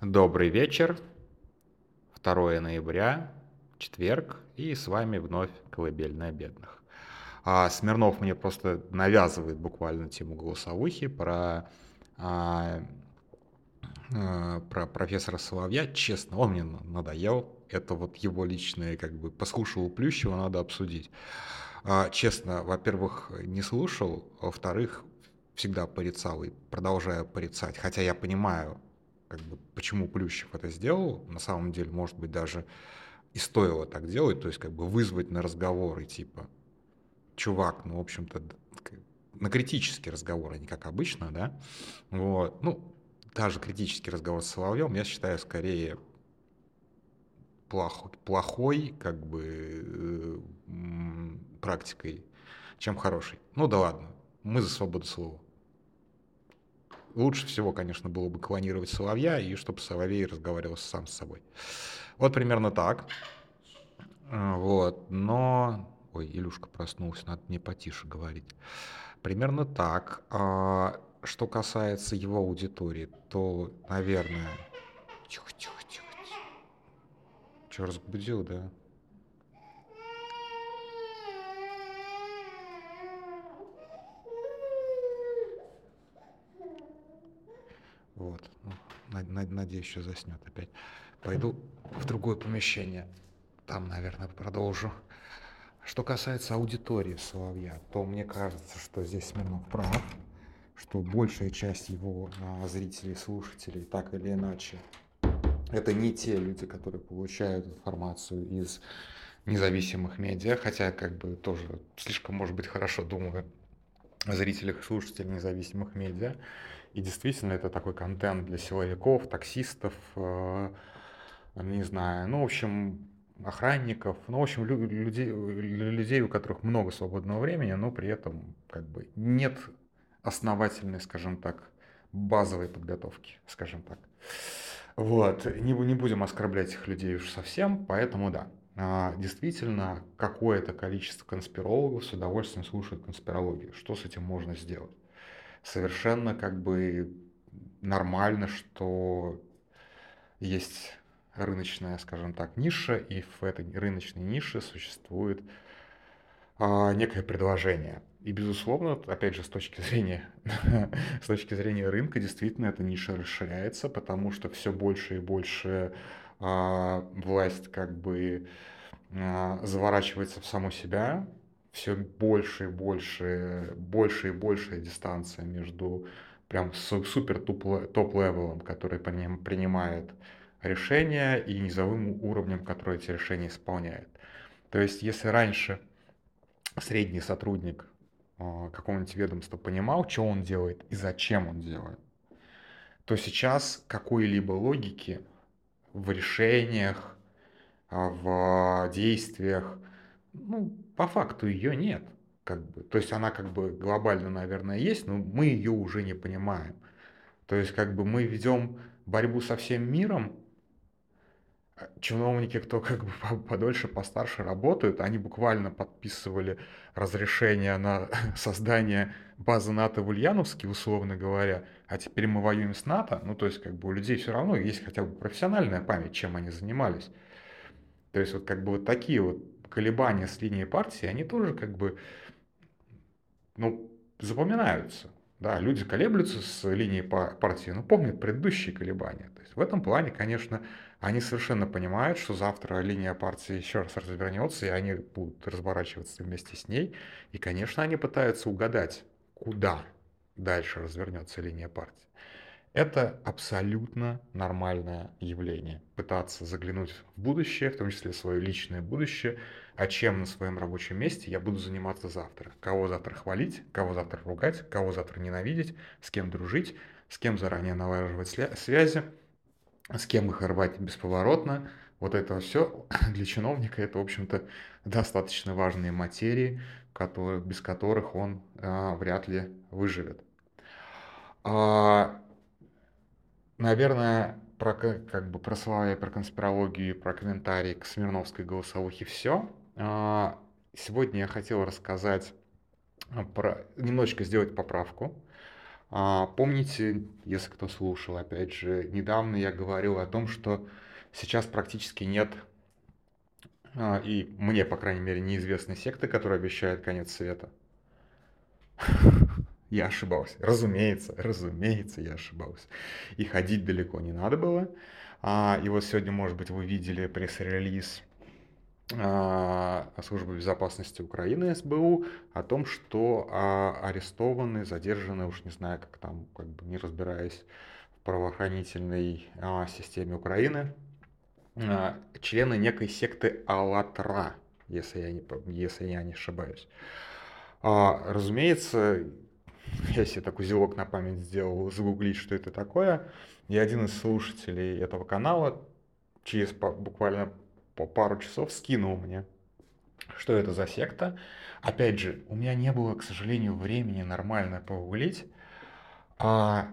Добрый вечер. 2 ноября, четверг, и с вами вновь «Колыбельная бедных». А Смирнов мне просто навязывает буквально тему голосовухи про, а, а, про профессора Соловья. Честно, он мне надоел. Это вот его личное, как бы, послушал Плющева, надо обсудить. А, честно, во-первых, не слушал, во-вторых, всегда порицал и продолжаю порицать. Хотя я понимаю, как бы, почему Плющев это сделал, на самом деле, может быть, даже и стоило так делать, то есть как бы вызвать на разговоры, типа, чувак, ну, в общем-то, на критический разговор, а не как обычно, да, вот, ну, даже критический разговор с Соловьем, я считаю, скорее плохой, плохой как бы, э, практикой, чем хороший. Ну да ладно, мы за свободу слова. Лучше всего, конечно, было бы клонировать Соловья, и чтобы Соловей разговаривал сам с собой. Вот примерно так. А, вот, но... Ой, Илюшка проснулся, надо мне потише говорить. Примерно так. А, что касается его аудитории, то, наверное... Тихо, тихо, тихо. Че, разбудил, да? Вот. Ну, надеюсь, еще заснет опять. Пойду в другое помещение. Там, наверное, продолжу. Что касается аудитории Соловья, то мне кажется, что здесь Смирнов прав, что большая часть его а, зрителей, слушателей, так или иначе, это не те люди, которые получают информацию из независимых медиа, хотя как бы тоже слишком, может быть, хорошо думаю о зрителях и слушателях независимых медиа. И действительно, это такой контент для силовиков, таксистов, э, не знаю, ну, в общем, охранников, ну, в общем, людей, людей, у которых много свободного времени, но при этом как бы нет основательной, скажем так, базовой подготовки, скажем так. Вот, не, не будем оскорблять этих людей уж совсем, поэтому да, а, действительно, какое-то количество конспирологов с удовольствием слушают конспирологию. Что с этим можно сделать? Совершенно как бы нормально, что есть рыночная, скажем так, ниша, и в этой рыночной нише существует а, некое предложение. И, безусловно, опять же, с точки зрения, с точки зрения рынка, действительно, эта ниша расширяется, потому что все больше и больше а, власть как бы а, заворачивается в саму себя, все больше и больше, больше и больше дистанция между прям супер top-level ом, который принимает решения, и низовым уровнем, который эти решения исполняет. То есть, если раньше средний сотрудник а, какого-нибудь ведомства понимал, что он делает и зачем он делает, то сейчас какой-либо логики в решениях, а, в действиях, ну, по факту ее нет. Как бы. То есть она как бы глобально, наверное, есть, но мы ее уже не понимаем. То есть как бы мы ведем борьбу со всем миром, а чиновники, кто как бы подольше, постарше работают, они буквально подписывали разрешение на создание базы НАТО в Ульяновске, условно говоря, а теперь мы воюем с НАТО, ну то есть как бы у людей все равно есть хотя бы профессиональная память, чем они занимались. То есть вот как бы вот такие вот колебания с линии партии, они тоже как бы, ну, запоминаются. Да, люди колеблются с линии партии, но помнят предыдущие колебания. То есть в этом плане, конечно, они совершенно понимают, что завтра линия партии еще раз развернется, и они будут разворачиваться вместе с ней. И, конечно, они пытаются угадать, куда дальше развернется линия партии. Это абсолютно нормальное явление. Пытаться заглянуть в будущее, в том числе свое личное будущее, а чем на своем рабочем месте я буду заниматься завтра. Кого завтра хвалить, кого завтра ругать, кого завтра ненавидеть, с кем дружить, с кем заранее налаживать связи, с кем их рвать бесповоротно. Вот это все для чиновника это, в общем-то, достаточно важные материи, которые, без которых он а, вряд ли выживет. А, Наверное, про, как бы, про слова про конспирологию, про комментарии к Смирновской голосовухе все. А, сегодня я хотел рассказать про, немножечко сделать поправку. А, помните, если кто слушал, опять же, недавно я говорил о том, что сейчас практически нет, а, и мне, по крайней мере, неизвестной секты, которая обещает конец света. Я ошибался. Разумеется, разумеется, я ошибался. И ходить далеко не надо было. А, и вот сегодня, может быть, вы видели пресс-релиз а, службы безопасности Украины СБУ о том, что а, арестованы, задержаны, уж не знаю, как там, как бы не разбираясь в правоохранительной а, системе Украины, а, члены некой секты АЛЛАТРА, если я не, если я не ошибаюсь. А, разумеется, я себе такой узелок на память сделал, загуглить, что это такое. И один из слушателей этого канала через буквально по пару часов скинул мне, что это за секта. Опять же, у меня не было, к сожалению, времени нормально погуглить. А...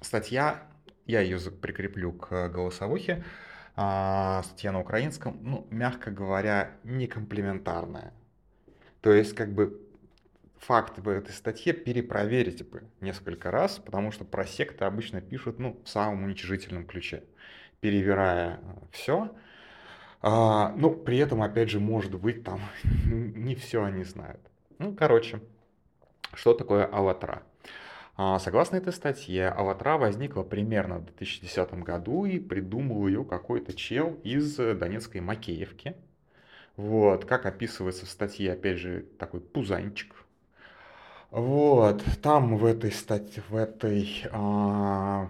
Статья, я ее прикреплю к голосовухе, а, статья на украинском, ну, мягко говоря, не комплементарная. То есть, как бы, факты в этой статье перепроверить бы несколько раз, потому что про секты обычно пишут, ну, в самом уничижительном ключе перевирая э, все. А, ну, при этом, опять же, может быть, там не все они знают. Ну, короче, что такое Алатра? А, согласно этой статье, Алатра возникла примерно в 2010 году и придумал ее какой-то чел из Донецкой Макеевки. Вот, как описывается в статье, опять же, такой пузанчик. Вот, там в этой статье, в этой а,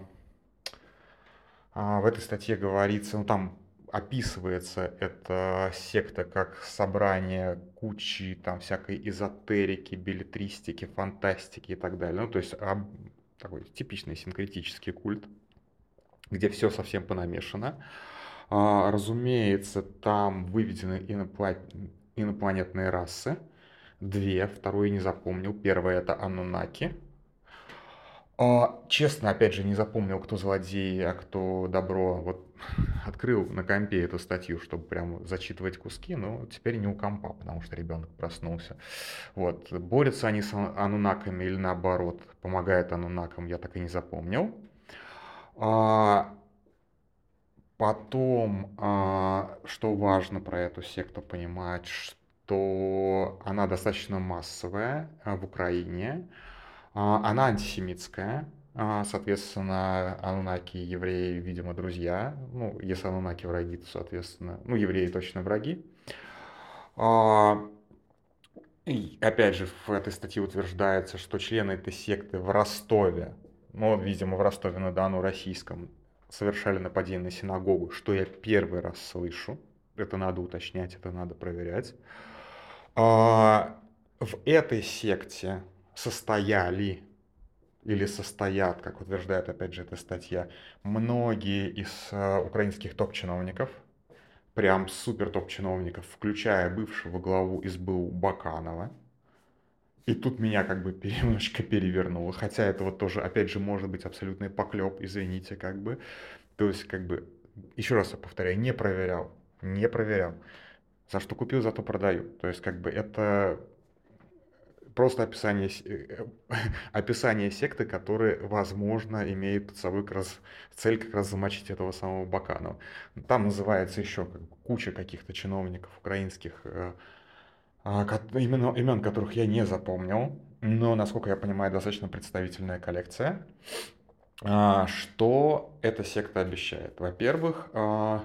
а, в этой статье говорится, ну там описывается эта секта как собрание кучи там всякой эзотерики, билетристики, фантастики и так далее. Ну, то есть об, такой типичный синкретический культ, где все совсем понамешано. А, разумеется, там выведены инопланет... инопланетные расы. Две, вторую не запомнил. Первая это Анунаки, а, честно, опять же, не запомнил, кто злодей, а кто добро. Вот открыл на компе эту статью, чтобы прям зачитывать куски, но теперь не у компа, потому что ребенок проснулся. Вот. Борются они с анунаками или наоборот, помогают анунакам, я так и не запомнил. А, потом, а, что важно про эту секту понимать, что она достаточно массовая а, в Украине. А, она антисемитская, а, соответственно, анунаки и евреи, видимо, друзья. Ну, если анунаки враги, то, соответственно, ну, евреи точно враги. А, и опять же, в этой статье утверждается, что члены этой секты в Ростове, ну, видимо, в Ростове-на-Дону российском, совершали нападение на синагогу, что я первый раз слышу. Это надо уточнять, это надо проверять. В этой секте состояли или состоят, как утверждает опять же эта статья, многие из э, украинских топ-чиновников, прям супер топ-чиновников, включая бывшего главу СБУ Баканова. И тут меня как бы немножечко перевернуло, хотя это вот тоже, опять же, может быть абсолютный поклеп, извините, как бы. То есть, как бы, еще раз я повторяю, не проверял, не проверял. За что купил, зато продаю. То есть, как бы, это просто описание, э, описание секты, которая, возможно, имеет под собой как раз цель как раз замочить этого самого Баканова. Там называется еще как, куча каких-то чиновников украинских, э, а, имен, имен которых я не запомнил, но, насколько я понимаю, достаточно представительная коллекция. А, что эта секта обещает? Во-первых, а,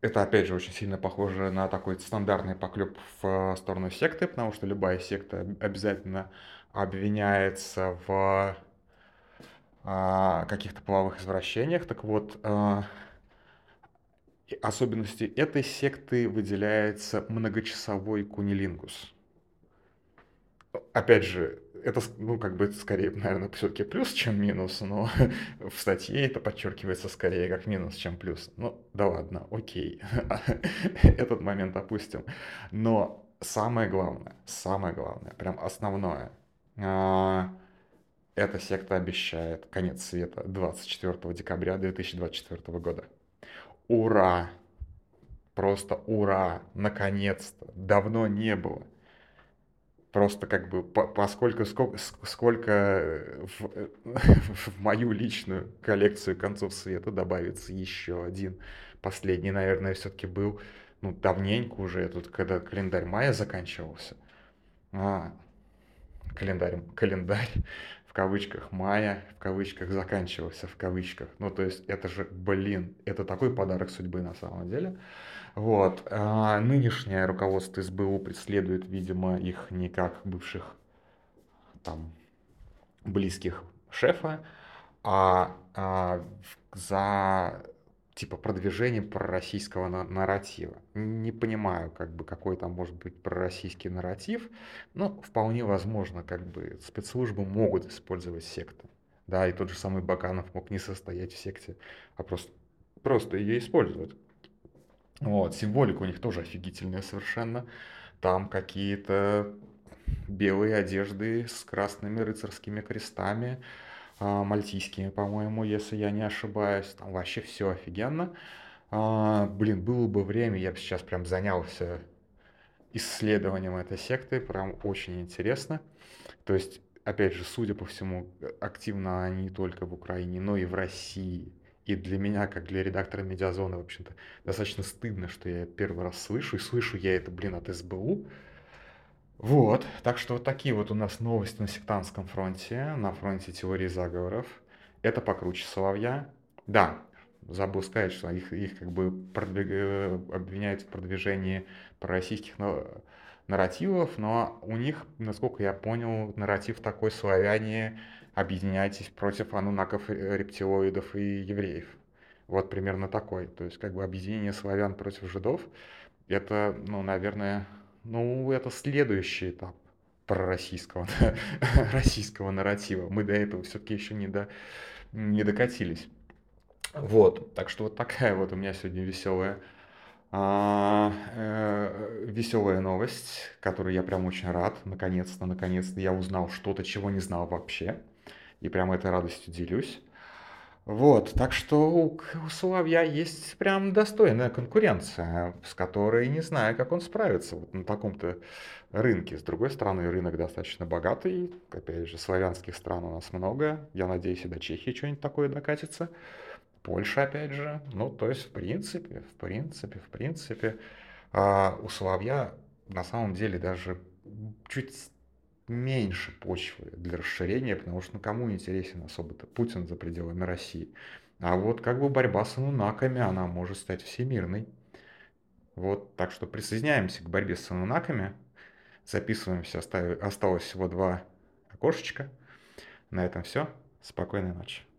это, опять же, очень сильно похоже на такой стандартный поклеп в сторону секты, потому что любая секта обязательно обвиняется в а, каких-то половых извращениях. Так вот, а, особенностью этой секты выделяется многочасовой кунилингус. Опять же, это, ну, как бы, скорее, наверное, все-таки плюс, чем минус, но в статье это подчеркивается скорее как минус, чем плюс. Ну, да ладно, окей, этот момент опустим. Но самое главное, самое главное, прям основное, а, эта секта обещает конец света 24 декабря 2024 года. Ура! Просто ура! Наконец-то! Давно не было. Просто как бы по- поскольку сколько, сколько в, в мою личную коллекцию концов света добавится еще один. Последний, наверное, все-таки был, ну, давненько уже, тут, когда календарь мая заканчивался. А, календарь, календарь в кавычках мая, в кавычках заканчивался, в кавычках. Ну, то есть это же, блин, это такой подарок судьбы на самом деле. Вот. А нынешнее руководство СБУ преследует, видимо, их не как бывших там близких шефа, а, а за типа продвижение пророссийского нарратива. Не понимаю, как бы, какой там может быть пророссийский нарратив, но вполне возможно, как бы, спецслужбы могут использовать секты. Да, и тот же самый Баканов мог не состоять в секте, а просто, просто ее использовать. Вот, символика у них тоже офигительная совершенно. Там какие-то белые одежды с красными рыцарскими крестами, мальтийскими, по-моему, если я не ошибаюсь. Там вообще все офигенно. А, блин, было бы время, я бы сейчас прям занялся исследованием этой секты, прям очень интересно. То есть, опять же, судя по всему, активно они не только в Украине, но и в России. И для меня, как для редактора Медиазона, в общем-то, достаточно стыдно, что я первый раз слышу, и слышу я это, блин, от СБУ. Вот, так что вот такие вот у нас новости на сектантском фронте, на фронте теории заговоров. Это покруче Соловья. Да, забыл сказать, что их, их как бы продвиг... Э, обвиняют в продвижении пророссийских нарративов, но у них, насколько я понял, нарратив такой славяне объединяйтесь против анунаков, э, рептилоидов и евреев. Вот примерно такой. То есть как бы объединение славян против жидов, это, ну, наверное, ну, это следующий этап пророссийского, российского нарратива. Мы до этого все-таки еще не, до, не докатились. Вот, так что вот такая вот у меня сегодня веселая а, э, веселая новость, которой я прям очень рад. Наконец-то, наконец-то я узнал что-то, чего не знал вообще и прям этой радостью делюсь. Вот, так что у, у Соловья есть прям достойная конкуренция, с которой не знаю, как он справится вот на таком-то рынке. С другой стороны, рынок достаточно богатый, опять же, славянских стран у нас много, я надеюсь, и до Чехии что-нибудь такое докатится. Польша, опять же, ну, то есть, в принципе, в принципе, в принципе, а у Соловья на самом деле даже чуть меньше почвы для расширения, потому что ну, кому интересен особо-то Путин за пределами России. А вот как бы борьба с анунаками, она может стать всемирной. Вот, так что присоединяемся к борьбе с анунаками. Записываемся, осталось всего два окошечка. На этом все. Спокойной ночи.